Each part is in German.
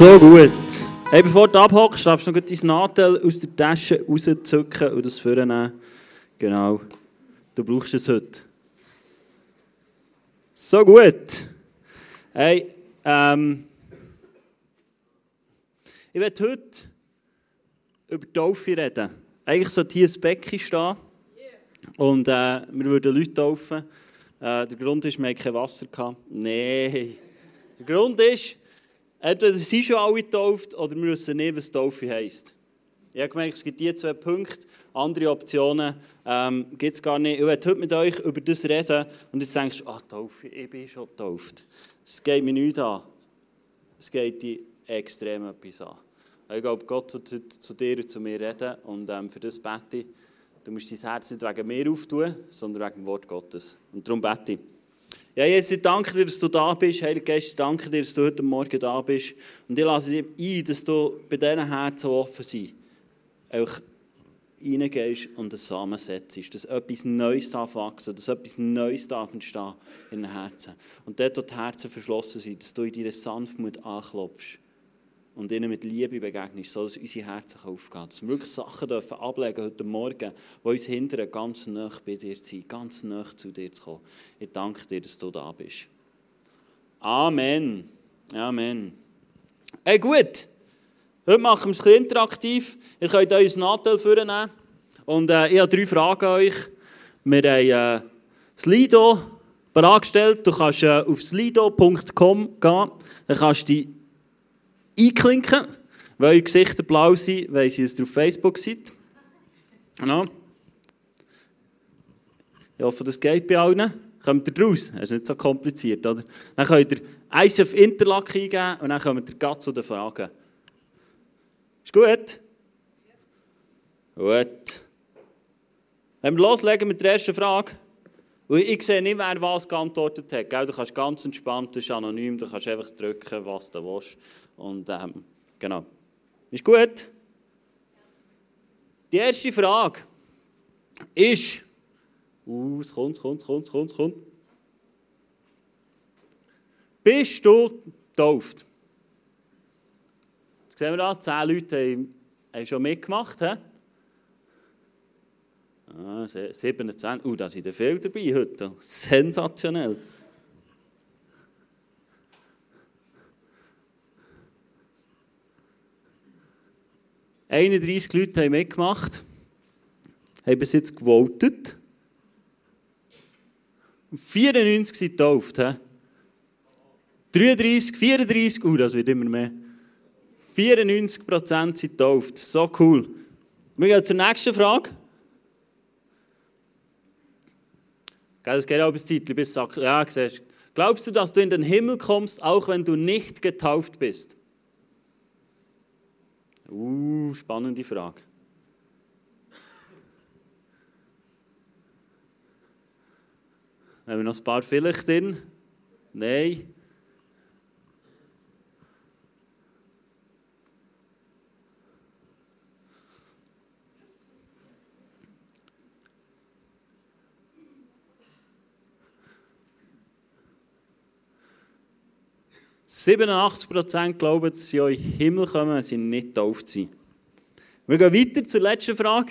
So gut. Hey, bevor du abhockst, darfst du noch dein Nadel aus der Tasche rauszücken und das vornehmen. Genau. Du brauchst es heute. So gut. Hey, ähm, ich werde heute über Taufe reden. Eigentlich sollte hier ein Becken stehen und äh, wir würden Leute taufen. Äh, der Grund ist, wir hatten kein Wasser. Nein. Der Grund ist, entweder sind schon alle getauft oder wir wissen nicht, was Taufe heisst. Ich habe gemerkt, es gibt diese zwei Punkte. Andere Optionen ähm, gibt es gar nicht. Ich werde heute mit euch über das reden und jetzt denkst du, ah, Taufe, ich bin schon getauft. Es geht mir nicht an. Es geht dir extrem etwas an. Ich glaube, Gott wird heute zu dir und zu mir reden und ähm, für das bete ich. Du musst dein Herz nicht wegen mir auftun, sondern wegen dem Wort Gottes. Und darum bete ich. Ja, Jesus, ich danke dir, dass du da bist. Heiliger Geist, ich danke dir, dass du heute Morgen da bist. Und ich lasse dich ein, dass du bei diesen Herzen offen sind. Auch reingehst und einen Samen setzt. Dass etwas Neues darf wachsen, dass etwas Neues darf entstehen in den Herzen. Und dort, wo die Herzen verschlossen sind, dass du in deiner Sanftmut anklopfst und ihnen mit Liebe begegnest, sodass unsere Herzen aufgehen. Dass wir wirklich Sachen dürfen ablegen heute Morgen, die uns hindern, ganz nah bei dir zu sein, ganz nah zu dir zu kommen. Ich danke dir, dass du da bist. Amen. Amen. Hey, gut. Heute machen wir es ein interaktiv. Ihr könnt euch ein Nadel vornehmen. Und äh, ich habe drei Fragen an euch. Wir haben äh, Slido bereitgestellt. Du kannst äh, auf slido.com gehen. Dann kannst du einklinken, weil eure Gesichter blau sind, weil sie es auf Facebook seid. Genau. Ich hoffe, das geht bei allen. Kommt ihr raus? Das ist nicht so kompliziert, oder? Dann könnt ihr ICF Interlack eingeben und dann kommt ihr ganz zu den Fragen. Ist gut? Gut. Wenn wir loslegen mit der ersten Frage. Und ich sehe nicht, wer was geantwortet hat. Du kannst ganz entspannt, das ist anonym, du kannst einfach drücken, was du willst. Und ähm, genau. Ist gut? Die erste Frage ist, uh, es kommt, es kommt, es kommt, es kommt, es kommt. Bist du getauft? Jetzt sehen wir da, zehn Leute haben, haben schon mitgemacht. He? Ah, 27. Uh, da sind viele dabei heute. Sensationell. 31 Leute haben mitgemacht, haben bis jetzt gewotet. 94 sind getauft. 33, 34, uh, das wird immer mehr. 94 Prozent sind getauft. So cool. Wir gehen zur nächsten Frage. Das geht auch bis Titel, bis ja, siehst. Glaubst du, dass du in den Himmel kommst, auch wenn du nicht getauft bist? Uh, spannende Frage. Haben wir noch ein paar vielleicht drin? Nein. Siebenundachtzig Prozent glauben, dass sie in den Himmel kommen, wenn sie nicht getauft sind. Wir gehen weiter zur letzten Frage.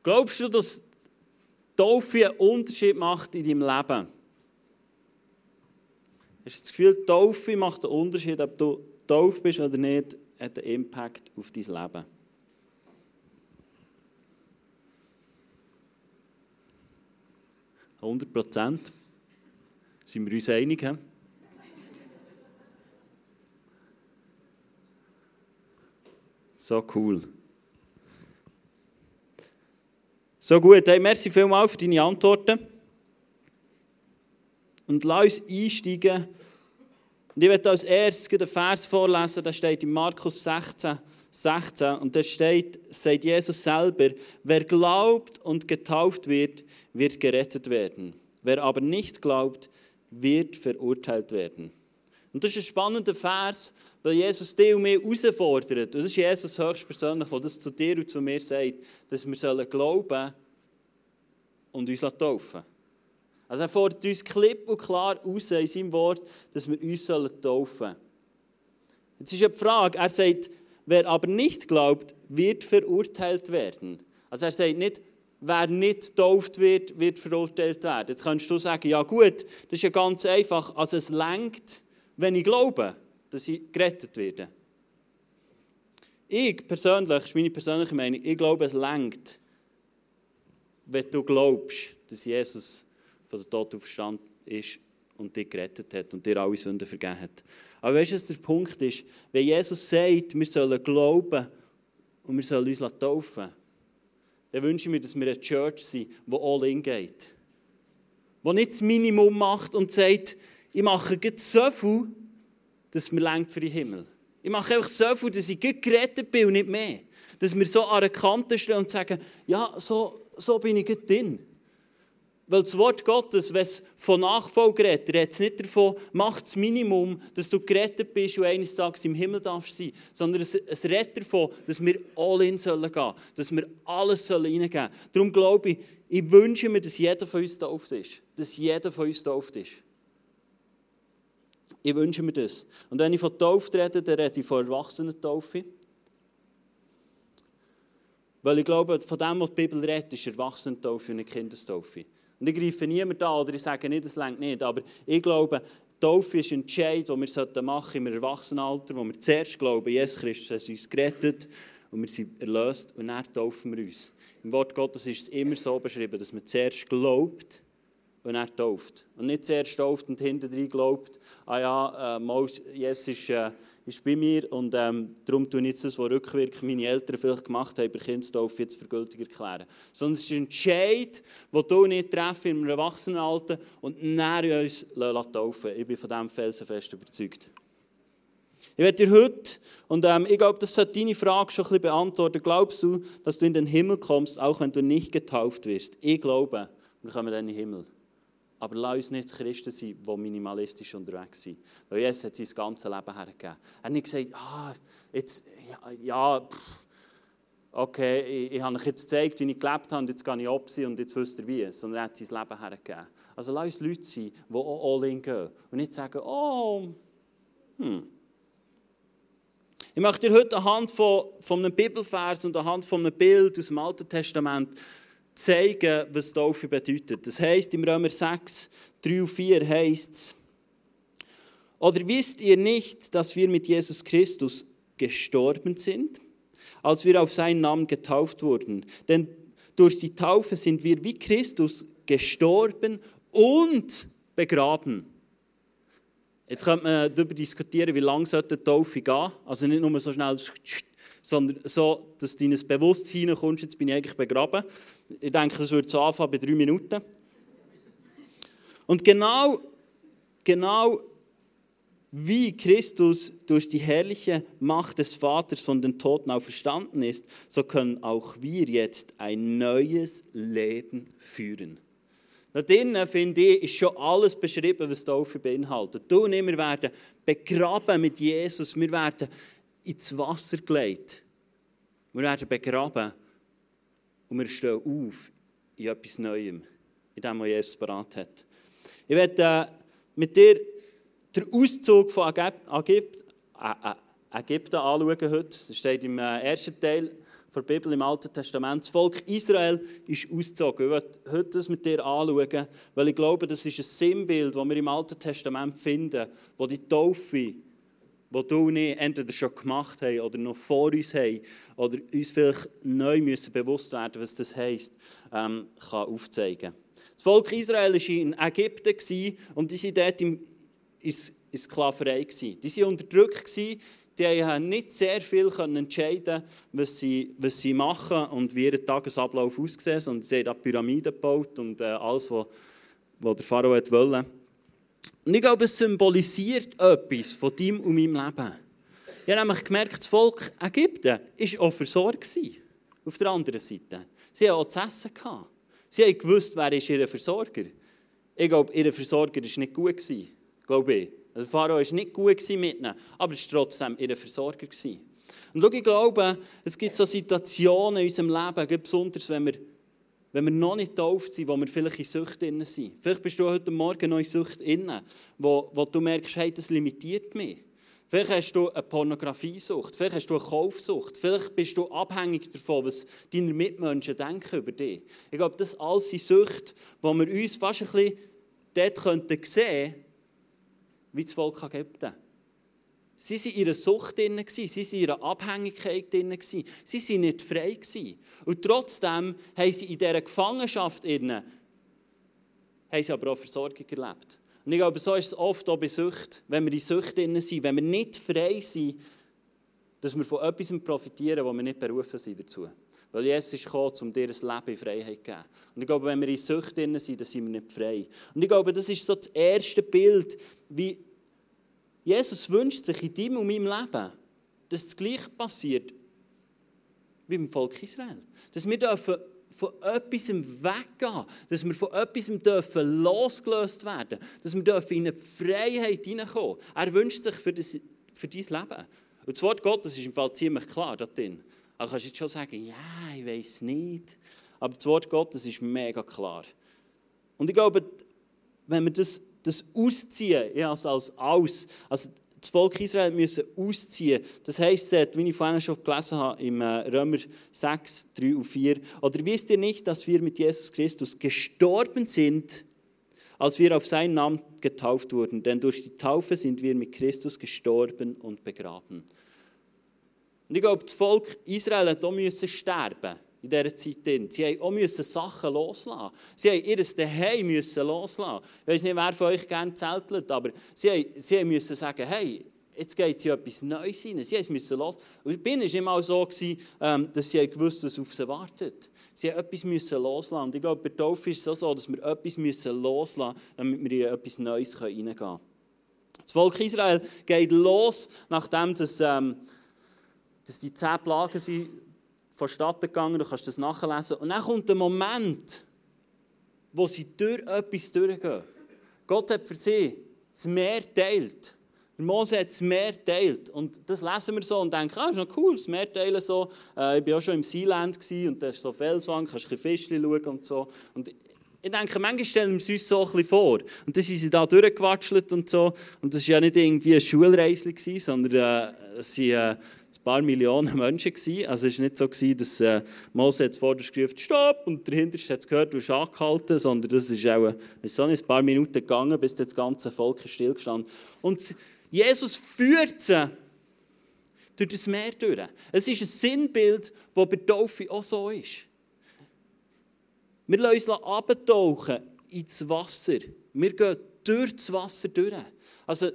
Glaubst du, dass Taufe einen Unterschied macht in deinem Leben? Hast du das Gefühl, Taufe macht einen Unterschied, ob du tauf bist oder nicht, hat einen Impact auf dein Leben? 100 Prozent. Sind wir uns einig? He? So cool. So gut. Hey, merci vielmals für deine Antworten. Und lass uns einsteigen. Und ich werde als erstes einen Vers vorlesen, der steht in Markus 16, 16. Und da steht, sagt Jesus selber, wer glaubt und getauft wird, wird gerettet werden. Wer aber nicht glaubt, wird verurteilt werden. Und das ist ein spannender Vers, weil Jesus dich und mich herausfordert. Und das ist Jesus höchstpersönlich, der das zu dir und zu mir sagt, dass wir sollen glauben und uns taufen Also er fordert uns klipp und klar aus in seinem Wort, dass wir uns taufen sollen. Jetzt ist ja die Frage, er sagt, wer aber nicht glaubt, wird verurteilt werden. Also er sagt nicht, wer nicht getauft wird, wird verurteilt werden. Jetzt kannst du sagen, ja gut, das ist ja ganz einfach. Also es lenkt, wenn ich glaube, dass ich gerettet werde. Ich persönlich, das ist meine persönliche Meinung, ich glaube, es lenkt, wenn du glaubst, dass Jesus von der Tod aufgestanden ist und dich gerettet hat und dir alle Sünden vergeben hat. Aber weißt du, was der Punkt ist? Wenn Jesus sagt, wir sollen glauben und wir sollen uns taufen, dann wünsche ich mir, dass wir eine Church sind, die all in geht. Die nicht das Minimum macht und sagt, ich mache so viel, dass mir lenkt für den Himmel. Ich mache einfach so viel, dass ich gerettet bin und nicht mehr. Dass wir so an der Kante stehen und sagen, ja, so, so bin ich drin. Weil das Wort Gottes, wenn es von Nachfolge redet, redet es nicht davon, mach das Minimum, dass du gerettet bist und eines Tages im Himmel darfst sein. Sondern es, es redet davon, dass wir all in sollen gehen. Dass wir alles sollen reingeben. Darum glaube ich, ich wünsche mir, dass jeder von uns tauft ist. Dass jeder von uns tauft ist. Ich wünsche mir das. Und wenn ich von Taufe rede, dann rede ich von Erwachsenentaufe. Weil ich glaube, von dem, was die Bibel redet, ist Erwachsenentaufe und nicht Kindestaufe. Und ich greife niemand an oder ich sage nicht, das längt nicht. Aber ich glaube, Taufe ist ein Entscheid, den wir machen im Erwachsenenalter, wo wir zuerst glauben, Jesus Christus hat uns gerettet und wir sind erlöst und dann taufen wir uns. Im Wort Gottes ist es immer so beschrieben, dass man zuerst glaubt und er tauft. Und nicht zuerst tauft und hinterher glaubt, ah ja, äh, Jesus ist, äh, ist bei mir und ähm, darum tue ich jetzt das, was rückwirkend meine Eltern vielleicht gemacht haben, bei Kindstaufe jetzt für gültig erklären. Sondern es ist ein Entscheid, den du nicht treffen einem Erwachsenenalter und näher uns taufen Ich bin von diesem felsenfest überzeugt. Ich werde dir heute, und ähm, ich glaube, das sollte deine Frage schon ein bisschen beantworten, glaubst du, dass du in den Himmel kommst, auch wenn du nicht getauft wirst? Ich glaube, wir kommen in den Himmel. Aber lass uns nicht Christen sein, die minimalistisch unterwegs sind. Weil Jesus hat sein ganzes Leben hergegeben. Er hat nicht gesagt, ah, jetzt, ja, ja pff, okay, ich, ich habe euch jetzt gezeigt, wie ich gelebt habe, und jetzt gehe ich ab und jetzt wisst ihr wie. Sondern er hat sein Leben hergegeben. Also lass uns Leute sein, die auch all in gehen. Und nicht sagen, oh, hm. Ich möchte dir heute anhand von, von einem Bibelvers und anhand von einem Bild aus dem Alten Testament zeigen, was Taufe bedeutet. Das heißt im Römer 6, 3 und 4 heißt es, oder wisst ihr nicht, dass wir mit Jesus Christus gestorben sind, als wir auf seinen Namen getauft wurden? Denn durch die Taufe sind wir wie Christus gestorben und begraben. Jetzt könnte man darüber diskutieren, wie lange sollte die Taufe gehen. Also nicht nur so schnell sondern so, dass du in ein Bewusstsein hineinkommst, jetzt bin ich eigentlich begraben. Ich denke, das würde so anfangen bei drei Minuten. Und genau, genau wie Christus durch die herrliche Macht des Vaters von den Toten auferstanden ist, so können auch wir jetzt ein neues Leben führen. Da drinnen, finde ich, ist schon alles beschrieben, was Taufe beinhaltet. Du und ich, wir werden begraben mit Jesus. Wir werden ins Wasser gelegt. Wir werden begraben und wir stehen auf in etwas Neuem, in dem, was Jesus parat hat. Ich werde äh, mit dir den Auszug von Ägypten anschauen heute. Das steht im äh, ersten Teil der Bibel im Alten Testament. Das Volk Israel ist ausgezogen. Ich werde heute das mit dir anschauen, weil ich glaube, das ist ein Sinnbild, das wir im Alten Testament finden, wo die Taufe wo du und ich entweder schon gemacht haben oder noch vor uns haben oder uns vielleicht neu müssen bewusst werden was das heisst, ähm, kann aufzeigen. Das Volk Israel war in Ägypten und die waren dort in, in, Sklaverei. Die waren unterdrückt, die haben nicht sehr viel entscheiden was sie, was sie machen und wie ihr Tagesablauf aussieht. Und sie haben Pyramiden gebaut und äh, alles, was, was der Pharao wollte. Und ich glaube, es symbolisiert etwas von deinem und meinem Leben. Ich habe nämlich gemerkt, das Volk Ägypten war auch versorgt. Auf der anderen Seite. Sie hatten auch zu essen. Sie haben gewusst, wer ist ihr Versorger. Ich glaube, ihr Versorger war nicht gut. Glaube ich. Der Pharao war nicht gut mit ihnen, aber es war trotzdem ihr Versorger. Und schau, ich glaube, es gibt so Situationen in unserem Leben, besonders wenn wir wenn wir noch nicht getauft sind, wo wir vielleicht in Sucht sind. Vielleicht bist du heute Morgen noch in Sucht drin, wo, wo du merkst, hey, das limitiert mich. Vielleicht hast du eine Pornografiesucht, vielleicht hast du eine Kaufsucht, vielleicht bist du abhängig davon, was deine Mitmenschen denken über dich. Ich glaube, das alles sind Süchte, wo wir uns fast ein bisschen dort könnten sehen, wie das Volk Ägypten. Sie waren in ihrer Sucht drin, sie waren in ihrer Abhängigkeit drin, sie waren nicht frei. Und trotzdem haben sie in dieser Gefangenschaft drin, haben sie aber auch Versorgung erlebt. Und ich glaube, so ist es oft auch bei Sucht, wenn wir in Sucht drin sind, wenn wir nicht frei sind, dass wir von etwas profitieren, wo wir nicht berufen sind dazu. Weil Jesus ist gekommen, um dir ein Leben in Freiheit zu geben. Und ich glaube, wenn wir in Sucht drin sind, dann sind wir nicht frei. Und ich glaube, das ist so das erste Bild, wie Jesus wünscht sich in deinem und meinem Leben, dass das Gleiche passiert wie im Volk Israel. Dass wir dürfen von etwas weggehen, dass wir von etwas dürfen losgelöst werden, dass wir dürfen in eine Freiheit hineinkommen. Er wünscht sich für, das, für dein Leben. Und das Wort Gottes ist im Fall ziemlich klar da drin. Also kannst du jetzt schon sagen, ja, ich weiß nicht. Aber das Wort Gottes ist mega klar. Und ich glaube, wenn wir das, das ausziehen, ja, also als aus, also das Volk Israel müssen ausziehen. Das heisst, wie ich vorhin schon gelesen habe, im äh, Römer 6, 3 und 4. Oder wisst ihr nicht, dass wir mit Jesus Christus gestorben sind, als wir auf seinen Namen getauft wurden? Denn durch die Taufe sind wir mit Christus gestorben und begraben. Und ich glaube, das Volk Israel hat auch müssen sterben in dieser Zeit. Sie mussten auch Sachen loslassen. Sie mussten ihr Daheim müssen loslassen. Ich weiß nicht, wer von euch gerne zeltelt, aber sie, mussten sagen, hey, jetzt geht es in etwas Neues hinein. Sie mussten los. Und ihnen war immer so, ähm, dass sie gewusst was auf sie wartet. Sie mussten etwas müssen loslassen. Und ich glaube, bei Taufe ist es so, dass wir etwas müssen loslassen müssen, damit wir in etwas Neues hineingehen können. Das Volk Israel geht los, nachdem das, ähm, dass die zehn Plagen sind vonstatten gegangen, du kannst das nachlesen. Und dann kommt der Moment, wo sie durch etwas durchgehen. Gott hat für sie das Meer teilt. Mose hat das Meer teilt. Und das lesen wir so und denken, ah, ist noch cool, das Meer teilen so. Äh, ich war auch schon im Sealand und da ist so Felswand, kannst ein bisschen Fischchen schauen und so. Und ich denke, manchmal stellen wir es uns so ein bisschen vor. Und dann sind sie da durchgewatschelt und so. Und das war ja nicht irgendwie ein Schulreisli, sondern äh, sie äh, paar Millionen Menschen. Gewesen. Also es war nicht so, gewesen, dass äh, Mose jetzt vorderst gerufen Stopp und dahinter hat es gehört, du hast angehalten, sondern das ist auch ist so ein paar Minuten gegangen, bis das ganze Volk stillgestanden Und Jesus führt sie durch das Meer durch. Es ist ein Sinnbild, das bei Taufe auch so ist. Wir lassen uns abtauchen ins Wasser. Wir gehen durch das Wasser durch. Also,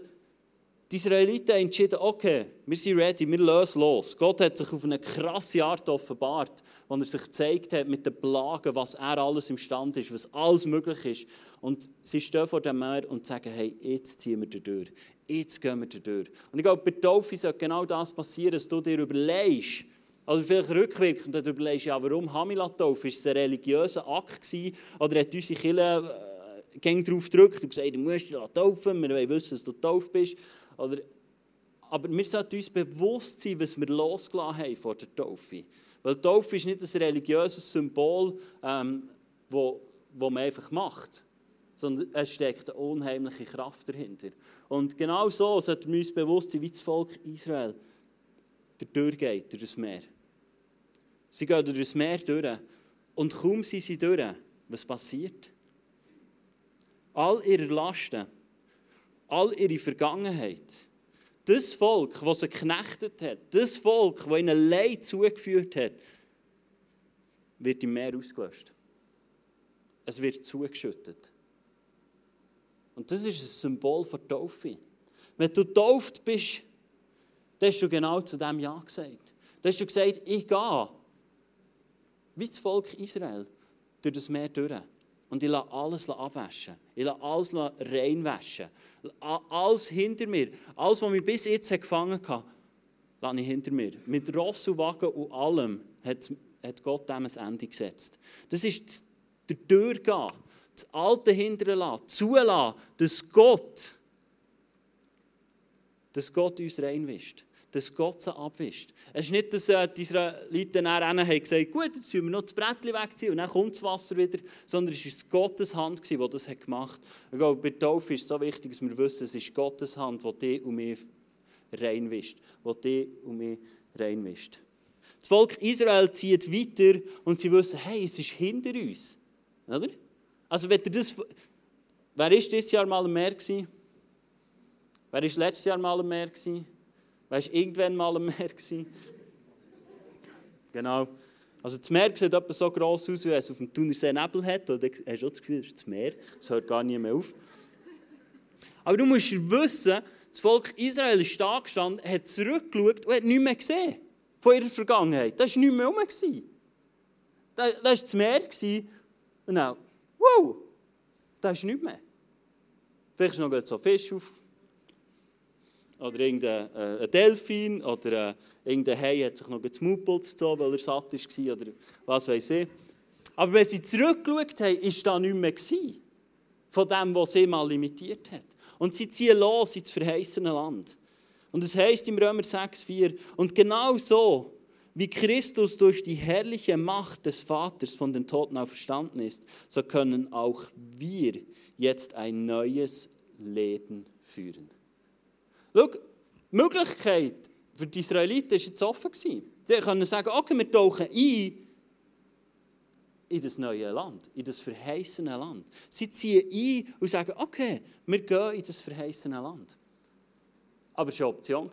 die Israeliten haben entschieden, okay, wir sind ready, wir lösen los. Gott hat sich auf eine krasse Art offenbart, wo er sich gezeigt hat mit den Plagen, was er alles imstande ist, was alles möglich ist. Und sie stehen vor dem Meer und sagen, hey, jetzt ziehen wir durch. Jetzt gehen wir durch. Und ich glaube, bei Taufe sollte genau das passieren, dass du dir überlegst, also vielleicht rückwirkend, überlegst, ja, warum Hamilataufe? Ist es ein religiöser Akt gewesen? Oder hat unsere Kirche äh, darauf gedrückt und gesagt, du musst dich taufen, wir wollen wissen, dass du getauft bist? Oder, aber wir sollten uns bewusst sein, was wir losgelassen haben vor der Taufe. Weil Taufe ist nicht ein religiöses Symbol, ähm, wo, wo man einfach macht, sondern es steckt eine unheimliche Kraft dahinter. Und genau so sollten wir uns bewusst sein, wie das Volk Israel durchgeht, durch das Meer. Sie gehen durch das Meer durch und kaum sind sie durch, was passiert? All ihre Lasten, all ihre Vergangenheit, das Volk, das sie geknechtet hat, das Volk, das ihnen Leid zugeführt hat, wird im Meer ausgelöscht. Es wird zugeschüttet. Und das ist ein Symbol für Taufe. Wenn du getauft bist, dann hast du genau zu dem Ja gesagt. Dann hast du gesagt, ich gehe, wie das Volk Israel, durch das Meer durch. Und ich lasse alles abwaschen. Ich lasse alles reinwaschen. Alles hinter mir. Alles, was mich bis jetzt gefangen hat, lasse ich hinter mir. Mit Ross und Wagen und allem hat, hat Gott dem ein Ende gesetzt. Das ist der Durchgehen. Das Alte hinterlassen. Zulassen, dass Gott, dass Gott uns reinwischt. Dass Gott sie abwischt. Es ist nicht, dass äh, die Israeliten dann haben gesagt gut, jetzt müssen wir noch das Brettchen wegziehen und dann kommt das Wasser wieder, sondern es war Gottes Hand, die das gemacht hat. Ich glaube, bei der Taufe ist es so wichtig, dass wir wissen, es ist Gottes Hand, die dich und mich reinwischt. Die dich und mich reinwischt. Das Volk Israel zieht weiter und sie wissen, hey, es ist hinter uns. Oder? Also, wenn ihr das. Wer war dieses Jahr mal am Meer? Wer war letztes Jahr mal am Meer? Gewesen? Wer war irgendwann mal am Meer? Gewesen? Genau. Also das Meer sieht etwa so gross aus, wie es auf dem Thunersee Nebel hat. Und hast du das Gefühl, das ist das Meer. Das hört gar nie mehr auf. Aber du musst wissen, das Volk Israel ist da gestanden, hat zurückgeschaut und hat nichts mehr gesehen von ihrer Vergangenheit. Das war nichts mehr rum. Das war das Meer. Und dann, wow, da ist nichts mehr. Vielleicht ist noch so Fisch auf. Oder irgendein äh, Delfin. Oder äh, irgendein Hai hat sich noch das Maul gezogen, weil er satt war. Oder was weiß ich. Aber wenn sie zurückgeschaut haben, war da nichts mehr von dem, was sie mal limitiert hat. Und sie ziehen los ins verheißene Land. Und es heißt im Römer 6,4, und genau so, wie Christus durch die herrliche Macht des Vaters von den Toten auferstanden ist, so können auch wir jetzt ein neues Leben führen. Schau, die Möglichkeit für die Israeliten war jetzt offen. Sie können sagen, okay, wir tauchen ein in das neue Land, in das verheißene Land. Sie ziehen ein und sagen, okay, wir gehen in das verheißene Land. Aber es war eine Option.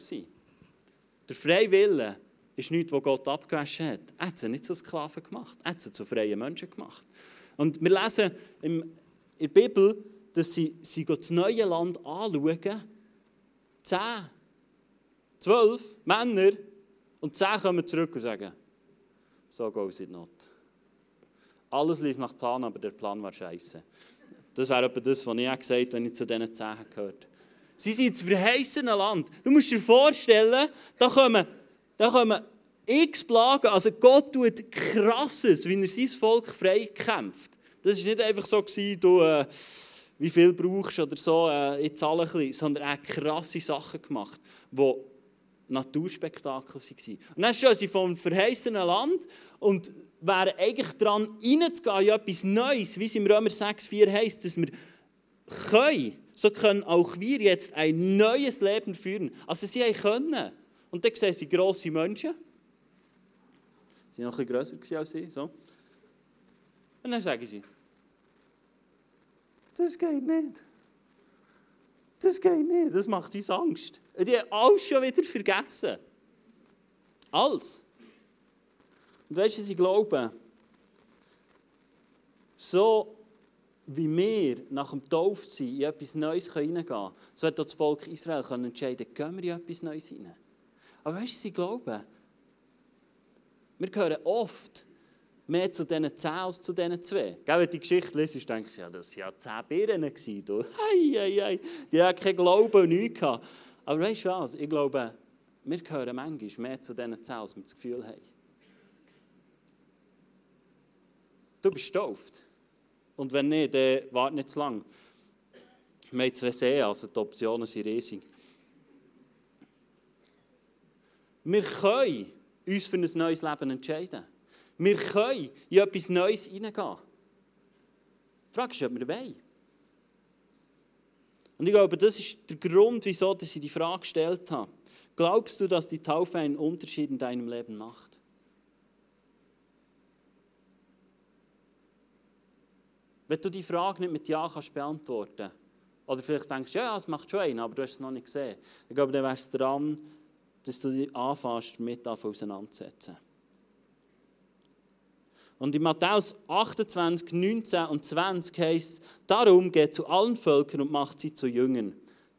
Der freie Wille ist nichts, was Gott abgewaschen hat. Er hat sie nicht zu Sklaven gemacht. Er hat sie zu freien Menschen gemacht. Und wir lesen in der Bibel, dass sie, sie das neue Land anschauen. Zehn, zwölf Männer und zehn kommen zurück und sagen, so goes it not. Alles lief nach Plan, aber der Plan war scheiße. Das wäre etwa das, was ich auch gesagt habe, wenn ich zu diesen zehn gehört Sie sind ins verheißene Land. Du musst dir vorstellen, da kommen, da kommen x Plagen. Also Gott tut krasses, wie er sein Volk frei kämpft. Das war nicht einfach so, du, äh, wie viel brauchst oder so, äh, jetzt alle ein bisschen, sondern er hat krasse Sachen gemacht, die Naturspektakel waren. Und dann stehen sie vom verheißenen Land und wären eigentlich daran, reinzugehen in etwas Neues, wie es im Römer 6,4 heisst, dass wir können so können auch wir jetzt ein neues Leben führen. Also sie können. Und dann sehen sie grosse Menschen. Sie waren noch ein bisschen grösser als sie. So. Und dann sagen sie, das geht nicht. Das geht nicht, das macht uns Angst. Die haben alles schon wieder vergessen. Alles. Und weißt du, sie glauben, so wie wir nach dem Taufsein in etwas Neues hineingehen können, so hat das Volk Israel können entscheiden gehen wir in etwas Neues hinein. Aber weißt du, sie glauben, wir gehören oft mehr zu diesen zehn als zu diesen zwei. Gell, wenn du die Geschichte liest, denkst du, ja, das waren ja zehn Birnen. Hei, hei, hei. Die hatten keinen Glauben und nichts. Gehabt. Aber weißt du was? Ich glaube, wir gehören manchmal mehr zu diesen zehn, als wir das Gefühl haben. Du bist getauft. Und wenn nicht, dann warte nicht zu lange. Wir haben zwei Seen, also die Optionen sind riesig. Wir können uns für ein neues Leben entscheiden. Wir können in etwas Neues hineingehen. Die Frage ist, ob wir wollen. Und ich glaube, das ist der Grund, wieso ich die Frage gestellt habe. Glaubst du, dass die Taufe einen Unterschied in deinem Leben macht? Wenn du die Frage nicht mit Ja kannst beantworten oder vielleicht denkst, ja, es macht schon einen, aber du hast es noch nicht gesehen. Ich glaube, dann wärst du dran, dass du dich anfängst, damit auseinanderzusetzen. Und in Matthäus 28, 19 und 20 heißt darum geht zu allen Völkern und macht sie zu Jüngern.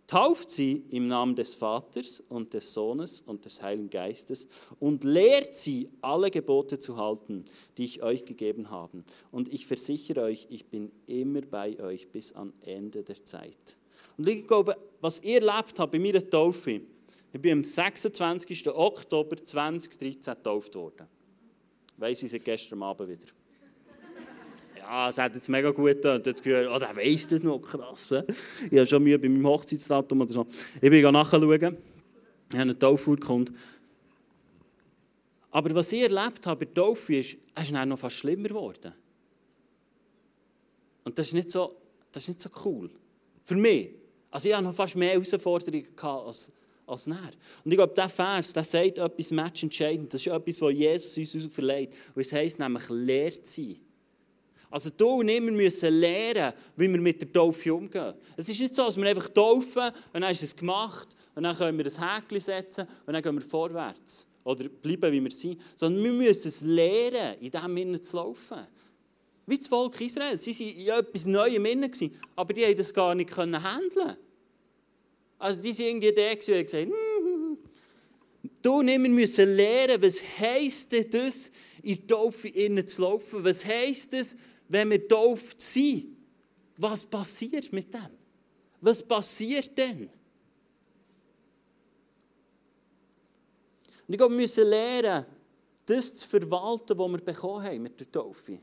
Tauft sie im Namen des Vaters und des Sohnes und des Heiligen Geistes und lehrt sie, alle Gebote zu halten, die ich euch gegeben habe. Und ich versichere euch, ich bin immer bei euch bis am Ende der Zeit. Und ich glaube, was ihr erlebt habt bei meiner Taufe, ich bin am 26. Oktober 2013 getauft worden. Weiss ich seit gestern Abend wieder ah, es hat jetzt mega gut getan. Das Gefühl, oh, der weiss das noch, krass. Ich habe schon Mühe bei meinem Hochzeitsdatum oder so. Ich bin nachschauen. Ich habe eine Taufe Aber was ich erlebt habe bei Taufe ist, es ist noch fast schlimmer geworden. Und das ist nicht so, das ist nicht so cool. Für mich. Also ich hatte noch fast mehr Herausforderungen als, als näher. Und ich glaube, dieser Vers, der sagt etwas matchentscheidend. Das ist etwas, was Jesus uns verleiht. Und es heisst nämlich, lehrt sein. Also du und ich, müssen lernen, wie wir mit der Taufe umgehen. Es ist nicht so, dass wir einfach taufen und dann ist es gemacht und dann können wir ein Häkchen setzen und dann gehen wir vorwärts. Oder bleiben, wie wir sind. Sondern wir müssen es lernen, in diesem Innen zu laufen. Wie das Volk Israel. Sie waren in etwas Neuem Innen, aber die haben das gar nicht handeln Also die sind irgendwie und haben gesagt, du wir müssen lernen, was heisst das, in die Taufe innen zu laufen? Was heisst es, wenn wir getauft sind, was passiert mit dem? Was passiert denn? Und ich glaube, wir müssen lernen, das zu verwalten, was wir bekommen haben mit der Taufe.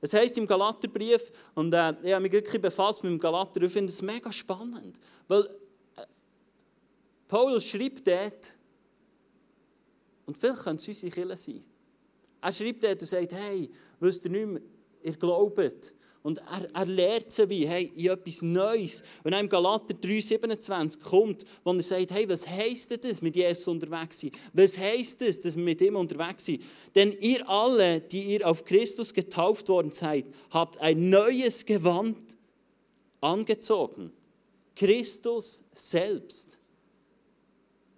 Es heisst im Galaterbrief, und äh, ich habe mich wirklich befasst mit dem Galater, ich finde es mega spannend, weil Paulus schreibt dort, und vielleicht können es unsere Kirche sein. Er schreibt dort und sagt, hey, wisst ihr nicht mehr, ihr glaubt. Und er, er lehrt sie wie, hey, in etwas Neues. Dann im Galater 3,27 kommt, wo er sagt, hey, was heisst das, mit Jesus unterwegs sein? Was heisst das, dass wir mit ihm unterwegs sind? Denn ihr alle, die ihr auf Christus getauft worden seid, habt ein neues Gewand angezogen. Christus selbst.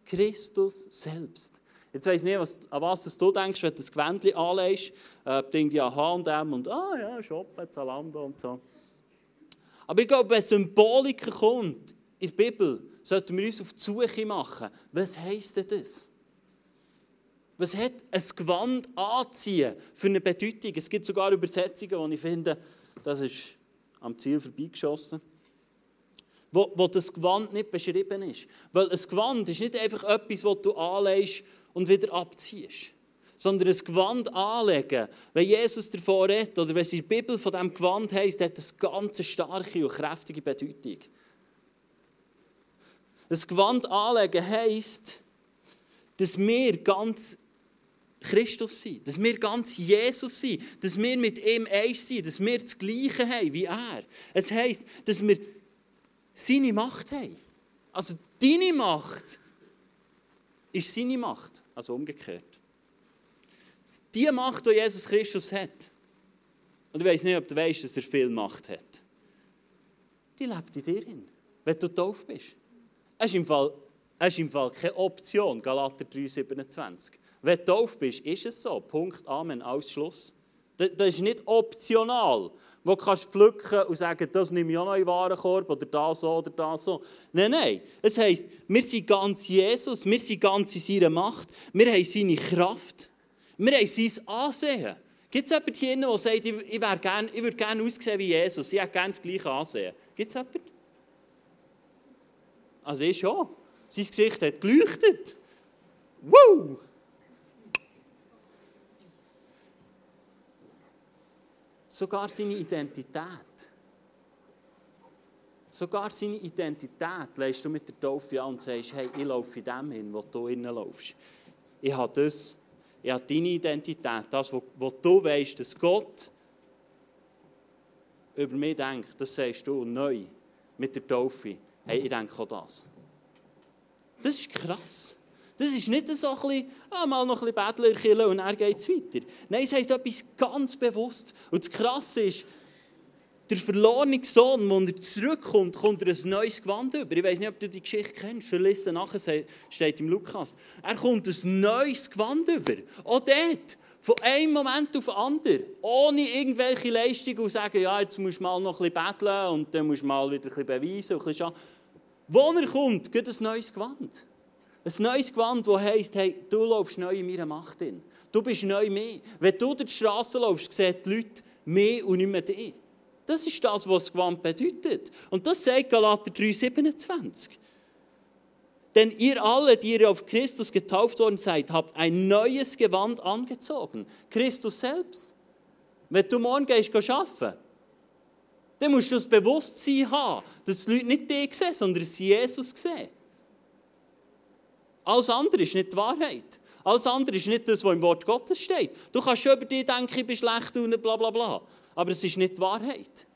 Christus selbst. Jetzt weiss ich nicht, was, an was du denkst, wenn du das Gewändchen anlegst. Äh, denke an H&M und ah ja, Shoppen, Zalando und so. Aber ich glaube, wenn Symbolik kommt in der Bibel, sollten wir uns auf die Suche machen. Was heisst denn das? Was hat ein Gewand anziehen für eine Bedeutung? Es gibt sogar Übersetzungen, wo ich finde, das ist am Ziel vorbeigeschossen. Wo, wo das Gewand nicht beschrieben ist. Weil ein Gewand ist nicht einfach etwas, das du anlegst und wieder abziehst. Sondern ein Gewand anlegen. Wenn Jesus davon redet, oder wenn der Bibel von diesem Gewand heisst, hat das ganz starke und kräftige Bedeutung. Ein Gewand anlegen heisst, dass wir ganz Christus sind, dass wir ganz Jesus sind, dass wir mit ihm eins sind, dass wir das Gleiche haben wie er. Es heisst, dass wir seine Macht haben. Also deine Macht ist seine Macht, also umgekehrt. Die Macht, die Jesus Christus hat, und ich weiß nicht, ob du weißt, dass er viel Macht hat, die lebt in dir, wenn du tauf bist. Es ist im Fall, es ist im Fall keine Option, Galater 3,27. Wenn du tauf bist, ist es so. Punkt, Amen, Ausschluss. Das, das ist nicht optional, wo du kannst pflücken und sagen, das nehme ich auch noch in den Warenkorb oder das so oder das so. Nein, nein. Es heisst, wir sind ganz Jesus, wir sind ganz in seiner Macht, wir haben seine Kraft, wir haben sein Ansehen. Gibt es jemanden hier, der sagt, ich, ich, gern, ich würde gerne aussehen wie Jesus, ich hätte gerne das gleiche Ansehen? Gibt es jemanden? Also ich schon. Sein Gesicht hat geleuchtet. Woo! Sogar seine Identität. Sogar seine Identität lässt du mit der Taufe an und sagst, hey, ich laufe in dem hin, wo du innen laufst. Ich habe das, ich habe deine Identität, das, wo, wo du weißt, dass Gott über mich denkt, das sagst du neu mit der Taufe. Hey, ich denke auch das. Das ist krass. Das ist nicht so ein bisschen, ah, mal noch ein bisschen Bettler killen und dann geht es weiter. Nein, es heisst etwas ganz bewusst. Und das Krasse ist, der verlorene Sohn, wenn er zurückkommt, kommt er ein neues Gewand über. Ich weiß nicht, ob du die Geschichte kennst. Verlisse nachher steht im Lukas. Er kommt ein neues Gewand über. Auch dort. Von einem Moment auf den anderen. Ohne irgendwelche Leistungen und sagen, ja, jetzt musst du mal noch ein bisschen betteln und dann musst du mal wieder ein bisschen beweisen. Und ein bisschen Wo er kommt, geht ein neues Gewand. Ein neues Gewand, das heisst, hey, du läufst neu in meiner Macht in. Du bist neu mehr. Wenn du durch die Straße läufst, sehen die Leute mehr und nicht mehr dich. Das ist das, was das Gewand bedeutet. Und das sagt Galater 3,27. Denn ihr alle, die ihr auf Christus getauft worden seid, habt ein neues Gewand angezogen. Christus selbst. Wenn du morgen gehst arbeiten, dann musst du das Bewusstsein haben, dass die Leute nicht dich sehen, sondern sie Jesus sehen. Alles andere ist nicht die Wahrheit. Alles andere ist nicht das, was im Wort Gottes steht. Du kannst schon über dich denken, ich bin schlecht und bla bla bla. Aber es ist nicht die Wahrheit.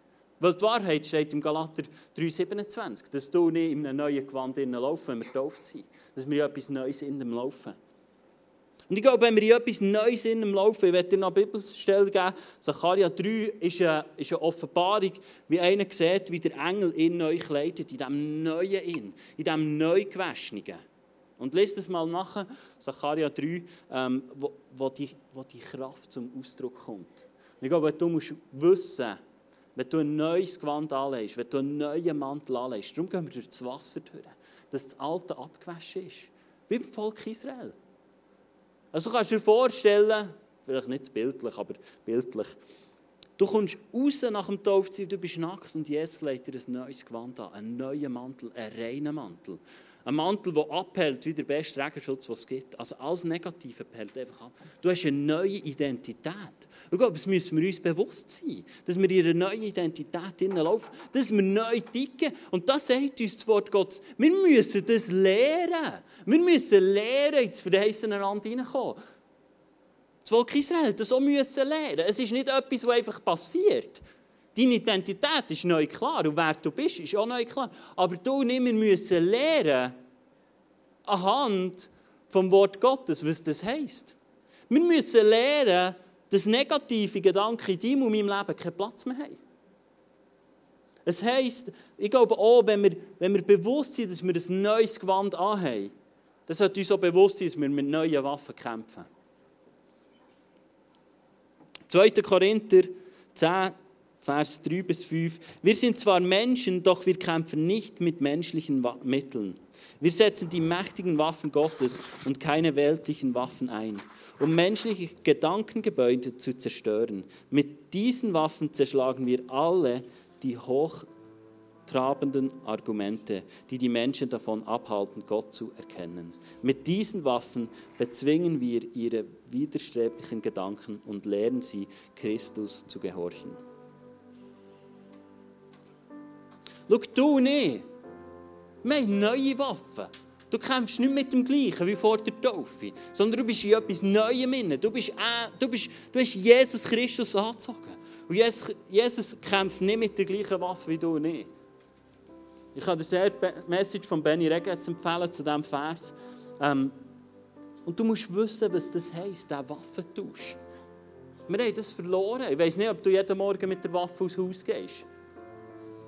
Weil die Wahrheit steht im Galater 3,27, dass du nicht in einem neuen Gewand laufen, wenn wir getauft sind. Dass wir etwas Neues in dem laufen. Und ich glaube, wenn wir in etwas Neues in dem laufen, ich werde dir noch eine Bibelstelle geben, Zacharia 3 ist eine, ist eine Offenbarung, wie einer sieht, wie der Engel in neu kleidet, in diesem neuen In, in diesem neu gewaschenen. Und lest es mal nach, Zacharia 3, ähm, wo, wo, die, wo die Kraft zum Ausdruck kommt. Und ich glaube, du musst wissen, wenn du ein neues Gewand anlegst, wenn du einen neuen Mantel anlegst, darum gehen wir durch das Wasser durch, dass das Alte abgewaschen ist. Wie im Volk Israel. Also du kannst dir vorstellen, vielleicht nicht bildlich, aber bildlich, du kommst raus nach dem Taufziehen, du bist nackt und Jesus legt dir ein neues Gewand an, einen neuen Mantel, einen reinen Mantel. Ein Mantel, der abhält wie der beste Regenschutz, den es gibt. Also alles Negative hält einfach ab. Du hast eine neue Identität. Und glaube, das müssen wir uns bewusst sein, dass wir in eine neue Identität laufen, dass wir neu ticken. Und das sagt uns das Wort Gottes. Wir müssen das lernen. Wir müssen lernen, ins verheißene Land hineinkommen. Das Volk Israel das auch müssen lernen. Es ist nicht etwas, was einfach passiert. Deine Identität ist neu klar und wer du bist, ist auch neu klar. Aber du und ich, wir müssen lernen, anhand vom Wort Gottes, was das heisst. Wir müssen lernen, dass negative Gedanken in deinem und meinem Leben keinen Platz mehr haben. Es heisst, ich glaube auch, wenn wir, wenn wir bewusst sind, dass wir ein neues Gewand anhaben, dann sollte uns auch bewusst sein, dass wir mit neuen Waffen kämpfen. 2. Korinther 10, Vers 3 bis 5. Wir sind zwar Menschen, doch wir kämpfen nicht mit menschlichen Mitteln. Wir setzen die mächtigen Waffen Gottes und keine weltlichen Waffen ein, um menschliche Gedankengebäude zu zerstören. Mit diesen Waffen zerschlagen wir alle die hochtrabenden Argumente, die die Menschen davon abhalten, Gott zu erkennen. Mit diesen Waffen bezwingen wir ihre widerstreblichen Gedanken und lehren sie, Christus zu gehorchen. Schau, du nicht. Wir haben neue Waffen. Du kämpfst nicht mit dem Gleichen wie vor der Taufe, sondern du bist in etwas Neuem inne. Du, bist, äh, du, bist, du hast Jesus Christus angezogen. Und Jesus, Jesus kämpft nicht mit der gleichen Waffe wie du nicht. Ich kann dir sehr die Message von Benny Regetz empfehlen zu diesem Vers. Ähm, und du musst wissen, was das heisst, der Waffentausch. Wir haben das verloren. Ich weiß nicht, ob du jeden Morgen mit der Waffe aus Haus gehst.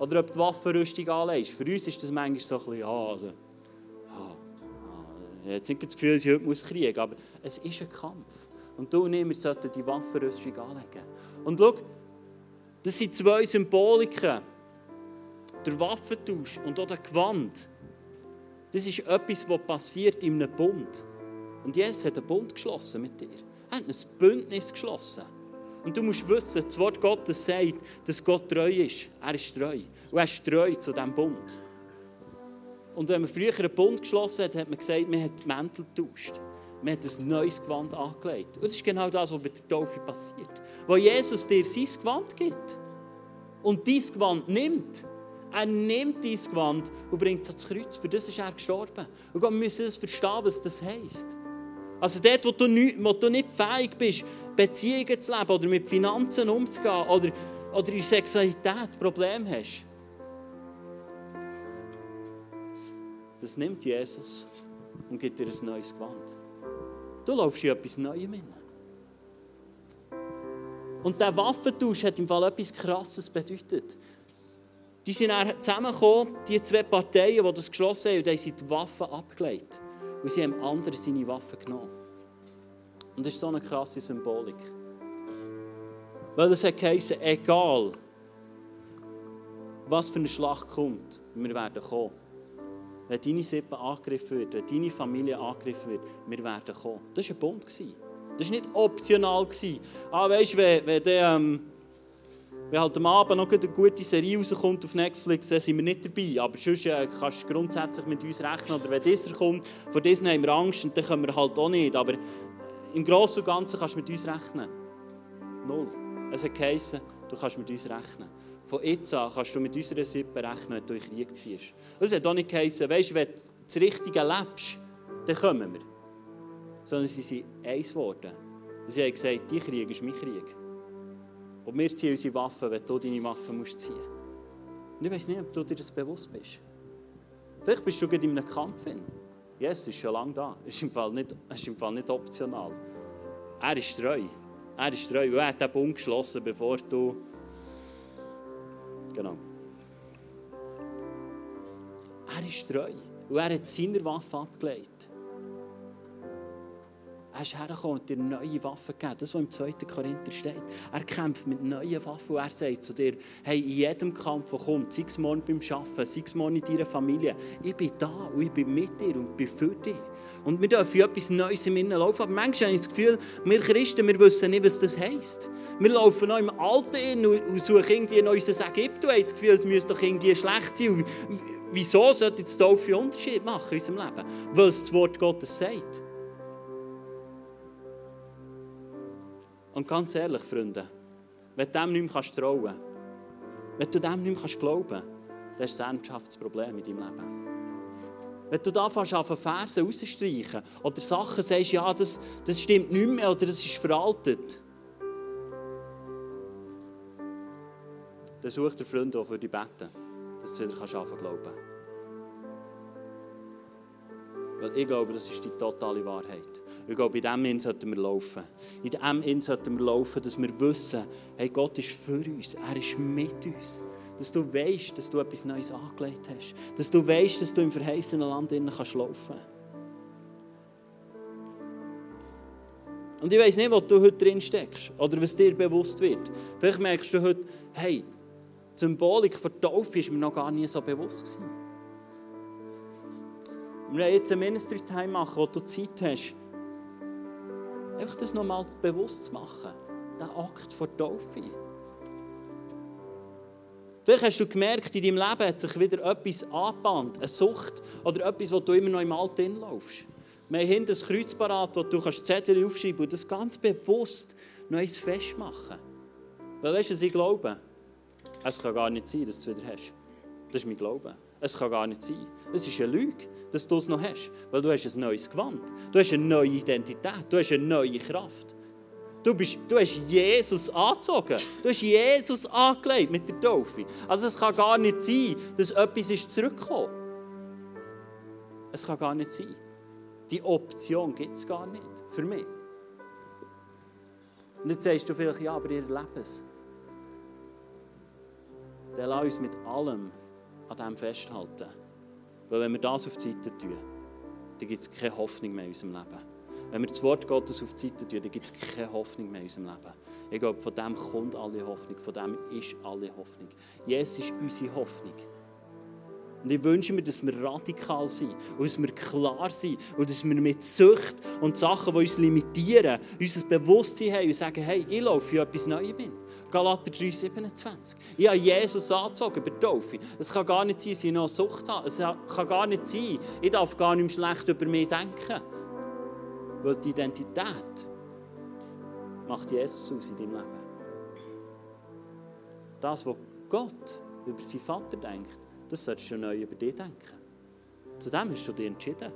Oder ob du die Waffenrüstung anlegst. Für uns ist das manchmal so ein bisschen, ja, also, ja. Ich habe jetzt nicht das Gefühl, dass ich heute muss kriegen muss, aber es ist ein Kampf. Und du und ich, wir sollten die Waffenrüstung anlegen. Und schau, das sind zwei Symboliken. Der Waffentausch und auch der Gewand. Das ist etwas, was passiert in einem Bund. Und Jesus hat einen Bund geschlossen mit dir. Er hat ein Bündnis geschlossen. Und du musst wissen, das Wort Gottes sagt, dass Gott treu ist. Er ist treu. Und er ist treu zu diesem Bund. Und wenn man früher einen Bund geschlossen hat, hat man gesagt, man hat die Mäntel getauscht. Man hat ein neues Gewand angelegt. Und das ist genau das, was bei der Taufe passiert. Wo Jesus dir sein Gewand gibt und dein Gewand nimmt, er nimmt dein Gewand und bringt es ans Kreuz. Für das ist er gestorben. Und wir müssen das verstehen, was das heisst. Also dort, wo du, nicht, wo du nicht fähig bist, Beziehungen zu leben oder mit Finanzen umzugehen oder, oder in Sexualität Probleme hast. Das nimmt Jesus und gibt dir ein neues Gewand. Du laufst in etwas Neues hin. Und der Waffentausch hat im Fall etwas Krasses bedeutet. Die sind zusammengekommen, die zwei Parteien, die das geschlossen haben, und haben die Waffen abgelegt. Und sie haben andere seine Waffen genommen. Und das ist so eine krasse Symbolik. Weil es geheißen, egal was für eine Schlacht kommt, wir werden kommen. Wenn deine Sippe angegriffen wird, wenn deine Familie angegriffen wird, wir werden kommen. Das war ein Bund. Das war nicht optional. Ah, weißt du, wenn, wenn der, ähm, wenn halt am Abend noch eine gute Serie rauskommt auf Netflix, dann sind wir nicht dabei. Aber sonst äh, kannst du grundsätzlich mit uns rechnen. Oder wenn dieser kommt, vor diesem haben wir Angst und dann können wir halt auch nicht. Aber im Großen und Ganzen kannst du mit uns rechnen. Null. Es hat geheißen, du kannst mit uns rechnen. Von jetzt an kannst du mit unserer Sippe rechnen, wenn du in Krieg ziehst. Es hat auch nicht geheißen, weißt, wenn du das Richtige lebst, dann kommen wir. Sondern sie sind eins geworden. Sie haben gesagt, dein Krieg ist mein Krieg. Und wir ziehen unsere Waffen, wenn du deine Waffen musst ziehen musst. Ich weiß nicht, ob du dir das bewusst bist. Vielleicht bist du gerade in einem Kampf. Jesus ist schon lange da. Ist im Fall nicht, ist im Fall nicht optional. Er ist treu. Er ist treu. Er hat den Bund geschlossen, bevor du. Genau. Er ist treu. Und er hat seine Waffe abgelegt. Er ist hergekommen und dir neue Waffen gegeben. Das, was im 2. Korinther steht. Er kämpft mit neuen Waffen und er sagt zu dir, hey, in jedem Kampf, der kommt, sei es morgen beim Arbeiten, sei es morgen in deiner Familie, ich bin da und ich bin mit dir und bin für dich. Und wir dürfen etwas Neues im Innen laufen. Aber manchmal habe ich das Gefühl, wir Christen, wir wissen nicht, was das heisst. Wir laufen noch im Alten in und suchen irgendwie ein neues Ägypten und haben das Gefühl, es müsste doch irgendwie schlecht sein. Wieso sollte das Taufe einen Unterschied machen in unserem Leben? Weil es das Wort Gottes sagt. Und ganz ehrlich, Freunde, wenn du dem nicht mehr trauen kannst, wenn du dem nicht mehr glauben kannst, dann ist das ein ernsthaftes Problem in deinem Leben. Wenn du da auf Versen rausstreichen oder Sachen sagst, ja, das, das stimmt nicht mehr oder das ist veraltet, dann such dir Freunde, die für dich beten, dass du wieder anfangen kannst glauben. Weil ich glaube, das ist die totale Wahrheit. Ich glaube, in diesem Inn sollten wir laufen. In diesem Inn sollten wir laufen, dass wir wissen, hey, Gott ist für uns, er ist mit uns. Dass du weißt, dass du etwas Neues angelegt hast. Dass du weißt, dass du im verheißenen Land innen kannst laufen Und ich weiß nicht, wo du heute drin steckst oder was dir bewusst wird. Vielleicht merkst du heute, hey, die Symbolik der Taufe ist mir noch gar nie so bewusst gewesen. Wir haben jetzt ein Ministry Time machen, wo du Zeit hast, einfach das nochmal bewusst zu machen. Der Akt der Taufe. Vielleicht hast du gemerkt, in deinem Leben hat sich wieder etwas angebahnt, eine Sucht oder etwas, wo du immer noch im Alten laufst. Wir haben hinten ein Kreuz parat, wo du kannst Zettel aufschreiben und das ganz bewusst noch eins festmachen. Weil weißt du, was ich glaube? Es kann gar nicht sein, dass du es wieder hast. Das ist mein Glaube. Es kann gar nicht sein. Es ist eine Lüge, dass du es noch hast. Weil du hast ein neues Gewand. Du hast eine neue Identität. Du hast eine neue Kraft. Du, bist, du hast Jesus angezogen. Du hast Jesus angelegt mit der Taufe. Also es kann gar nicht sein, dass etwas ist zurückgekommen. Es kann gar nicht sein. Die Option gibt es gar nicht. Für mich. Und jetzt sagst du vielleicht, ja, aber ihr lebt es. Dann lass uns mit allem an dem festhalten. Weil wenn wir das auf die Seite tun, dann gibt es keine Hoffnung mehr in unserem Leben. Wenn wir das Wort Gottes auf die Seite tun, dann gibt es keine Hoffnung mehr in unserem Leben. Ich glaube, von dem kommt alle Hoffnung, von dem ist alle Hoffnung. Jesus ist unsere Hoffnung. Und ich wünsche mir, dass wir radikal sind und dass wir klar sind und dass wir mit Sucht und Sachen, die uns limitieren, unser Bewusstsein haben und sagen, hey, ich laufe für etwas Neues bin. Galater 3,27. Ich habe Jesus angezogen bei Taufe. Es kann gar nicht sein, dass ich noch Sucht habe. Es kann gar nicht sein, ich darf gar nicht mehr schlecht über mich denken. Weil die Identität macht Jesus aus in deinem Leben. Das, was Gott über seinen Vater denkt, das solltest du neu über dich denken. Zu dem hast du dich entschieden,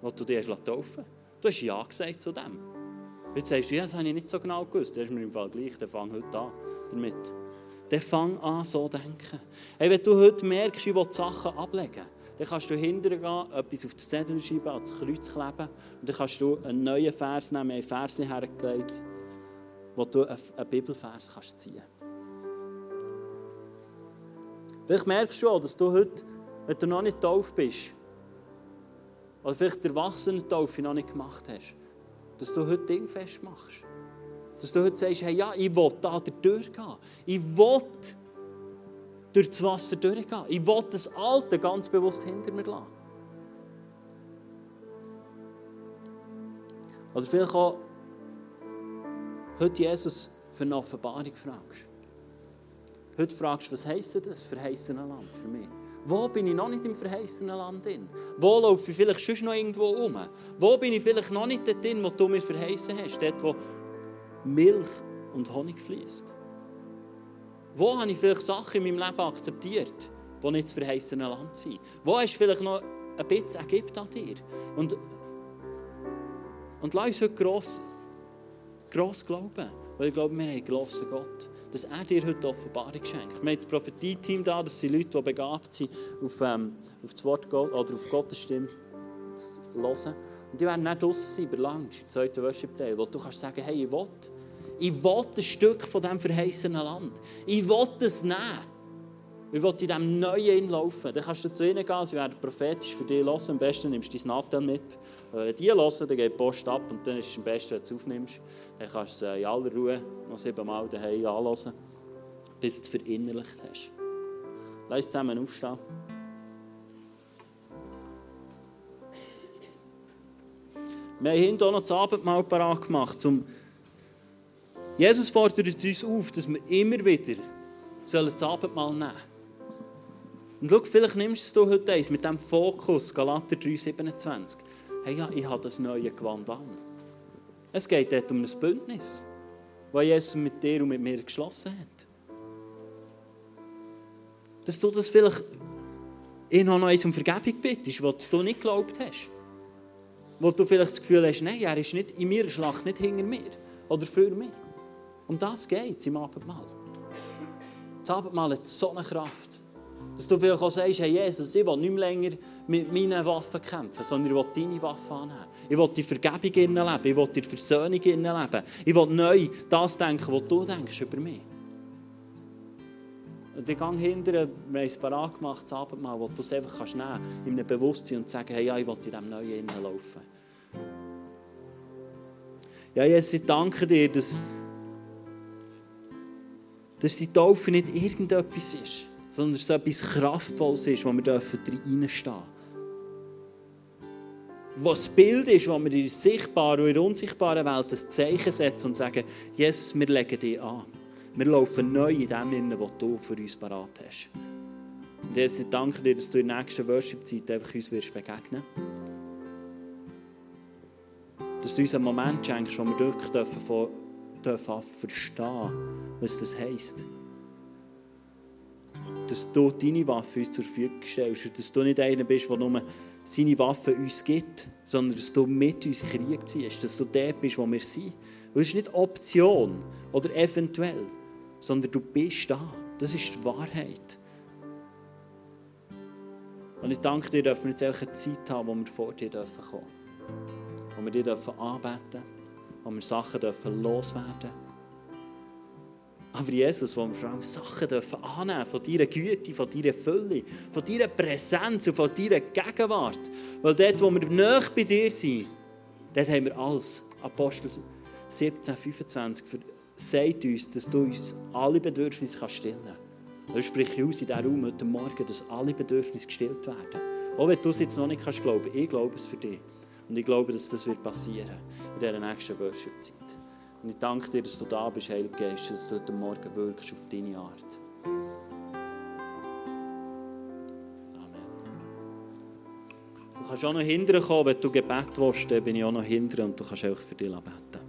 was du dich taufen Du hast Ja gesagt zu dem. Jetzt sagst du, ja, das habe ich nicht so genau gewusst. Das ist mir im Fall gleich, dann fang heute an damit. Dann fang an, so zu denken. Hey, wenn du heute merkst, ich will Sachen ablegen, dann kannst du hinterher etwas auf die Zettel schreiben, ans Kreuz kleben und dann kannst du einen neuen Vers nehmen, ein Vers hergelegt, wo du einen Bibelvers ziehen kannst. Vielleicht merkst du auch, dass du heute, wenn du noch nicht tauf bist, oder vielleicht die Erwachsenen-Taufe noch nicht gemacht hast, dass du heute Ding festmachst. Dass du heute sagst, hey, ja, ich will da durchgehen. Ich will durch das Wasser durchgehen. Ich will das Alte ganz bewusst hinter mir lassen. Oder vielleicht auch heute Jesus für eine Offenbarung fragst. Heute fragst du, was heisst das verheißene Land für mich? Wo bin ich noch nicht im verheißenen Land drin? Wo laufe ich vielleicht schon noch irgendwo um? Wo bin ich vielleicht noch nicht dort drin, wo du mir verheißen hast? Dort, wo Milch und Honig fließt. Wo habe ich vielleicht Sachen in meinem Leben akzeptiert, die nicht das verheißene Land sind? Wo du vielleicht noch ein bisschen Ägypten an dir? Und Und lass uns heute gross, gross glauben. Weil ich glaube, wir haben einen grossen Gott. Dass er dir heute Offenbarung schenkt. Wir haben das Prophetie-Team da, das sind Leute, die begabt sind, auf, ähm, auf das Wort oder auf Gottes Stimme zu hören. Und die werden nicht draußen sein, über Lunch, im zweiten Worship-Teil, wo du kannst sagen, hey, ich will, ich will ein Stück von diesem verheißenen Land. Ich will es nehmen. Ich will in diesem Neuen laufen. Dann kannst du zu ihnen gehen, sie werden prophetisch für dich hören. Am besten nimmst du dein Nattel mit. Wenn die hören, dann geht die Post ab und dann ist es am besten, wenn du es aufnimmst. Dann kannst du es in aller Ruhe noch siebenmal daheim anhören, bis du es verinnerlicht hast. Lass uns zusammen aufstehen. Wir haben auch noch das Abendmahl parat gemacht. Um Jesus fordert uns auf, dass wir immer wieder das Abendmahl nehmen sollen. Und schau, vielleicht nimmst du heute eins mit dem Fokus, Galater 3,27. Hey, ja, ich habe das neue Gewand an. Es geht dort um ein Bündnis, das Jesus mit dir und mit mir geschlossen hat. Dass du das vielleicht ihn noch eins um Vergebung bittest, was du nicht geglaubt hast wo du vielleicht das Gefühl hast, nein, er ist nicht in meiner Schlacht, nicht hinter mir oder für mich. Um das geht es im Abendmahl. Das Abendmahl hat so eine Kraft, dass du vielleicht auch sagst, hey Jesus, ich will nicht mehr länger mit meinen Waffen kämpfen, sondern ich will deine Waffen annehmen. Ich will die Vergebung leben, ich will die Versöhnung leben. Ich will neu das denken, was du denkst über mich. Und ich gehe hinterher, wir haben es parat gemacht, das Abendmahl, wo du es einfach kannst nehmen kannst, in einem Bewusstsein und sagen, hey, ja, ich will in diesem Neuen laufen. Ja, Jesus, ich danke dir, dass, dass die Taufe nicht irgendetwas ist, sondern dass es etwas Kraftvolles ist, wo wir reinstehen dürfen. Was das Bild ist, wo wir in der sichtbaren und in der unsichtbaren Welt das Zeichen setzen und sagen, Jesus, wir legen dich an. Wir laufen neu in dem hinein, was du für uns parat hast. Und Jesus, ich danke dir, dass du in der nächsten Worship-Zeit einfach uns wirst begegnen Dass du uns einen Moment schenkst, wo wir wirklich dürfen, dürfen verstehen, was das heisst. Dass du deine Waffe uns zur Verfügung stellst und dass du nicht einer bist, der nur seine Waffe uns gibt, sondern dass du mit uns Krieg ziehst, dass du der bist, wo wir sind. Und es ist nicht Option oder eventuell, sondern du bist da. Das ist die Wahrheit. Und ich danke dir, dass wir jetzt auch eine Zeit haben, wo wir vor dir kommen dürfen. Wo wir dir dürfen anbeten wo wir Sachen dürfen loswerden Aber Jesus, wo wir vor allem Sachen dürfen annehmen von deiner Güte, von deiner Fülle, von deiner Präsenz und von deiner Gegenwart. Weil dort, wo wir nah bei dir sind, dort haben wir alles. Apostel 17, 25 sagt uns, dass du uns alle Bedürfnisse kannst stillen kannst. Ich spreche aus in diesem Raum heute Morgen, dass alle Bedürfnisse gestillt werden. Auch wenn du es jetzt noch nicht kannst glauben, ich glaube es für dich. Und ich glaube, dass das wird passieren in dieser nächsten Worship-Zeit. Und ich danke dir, dass du da bist, Heiliger Geist, dass du heute Morgen wirkst auf deine Art. Amen. Du kannst auch noch hinterher kommen, wenn du Gebet willst, dann bin ich auch noch hinterher und du kannst auch für dich beten.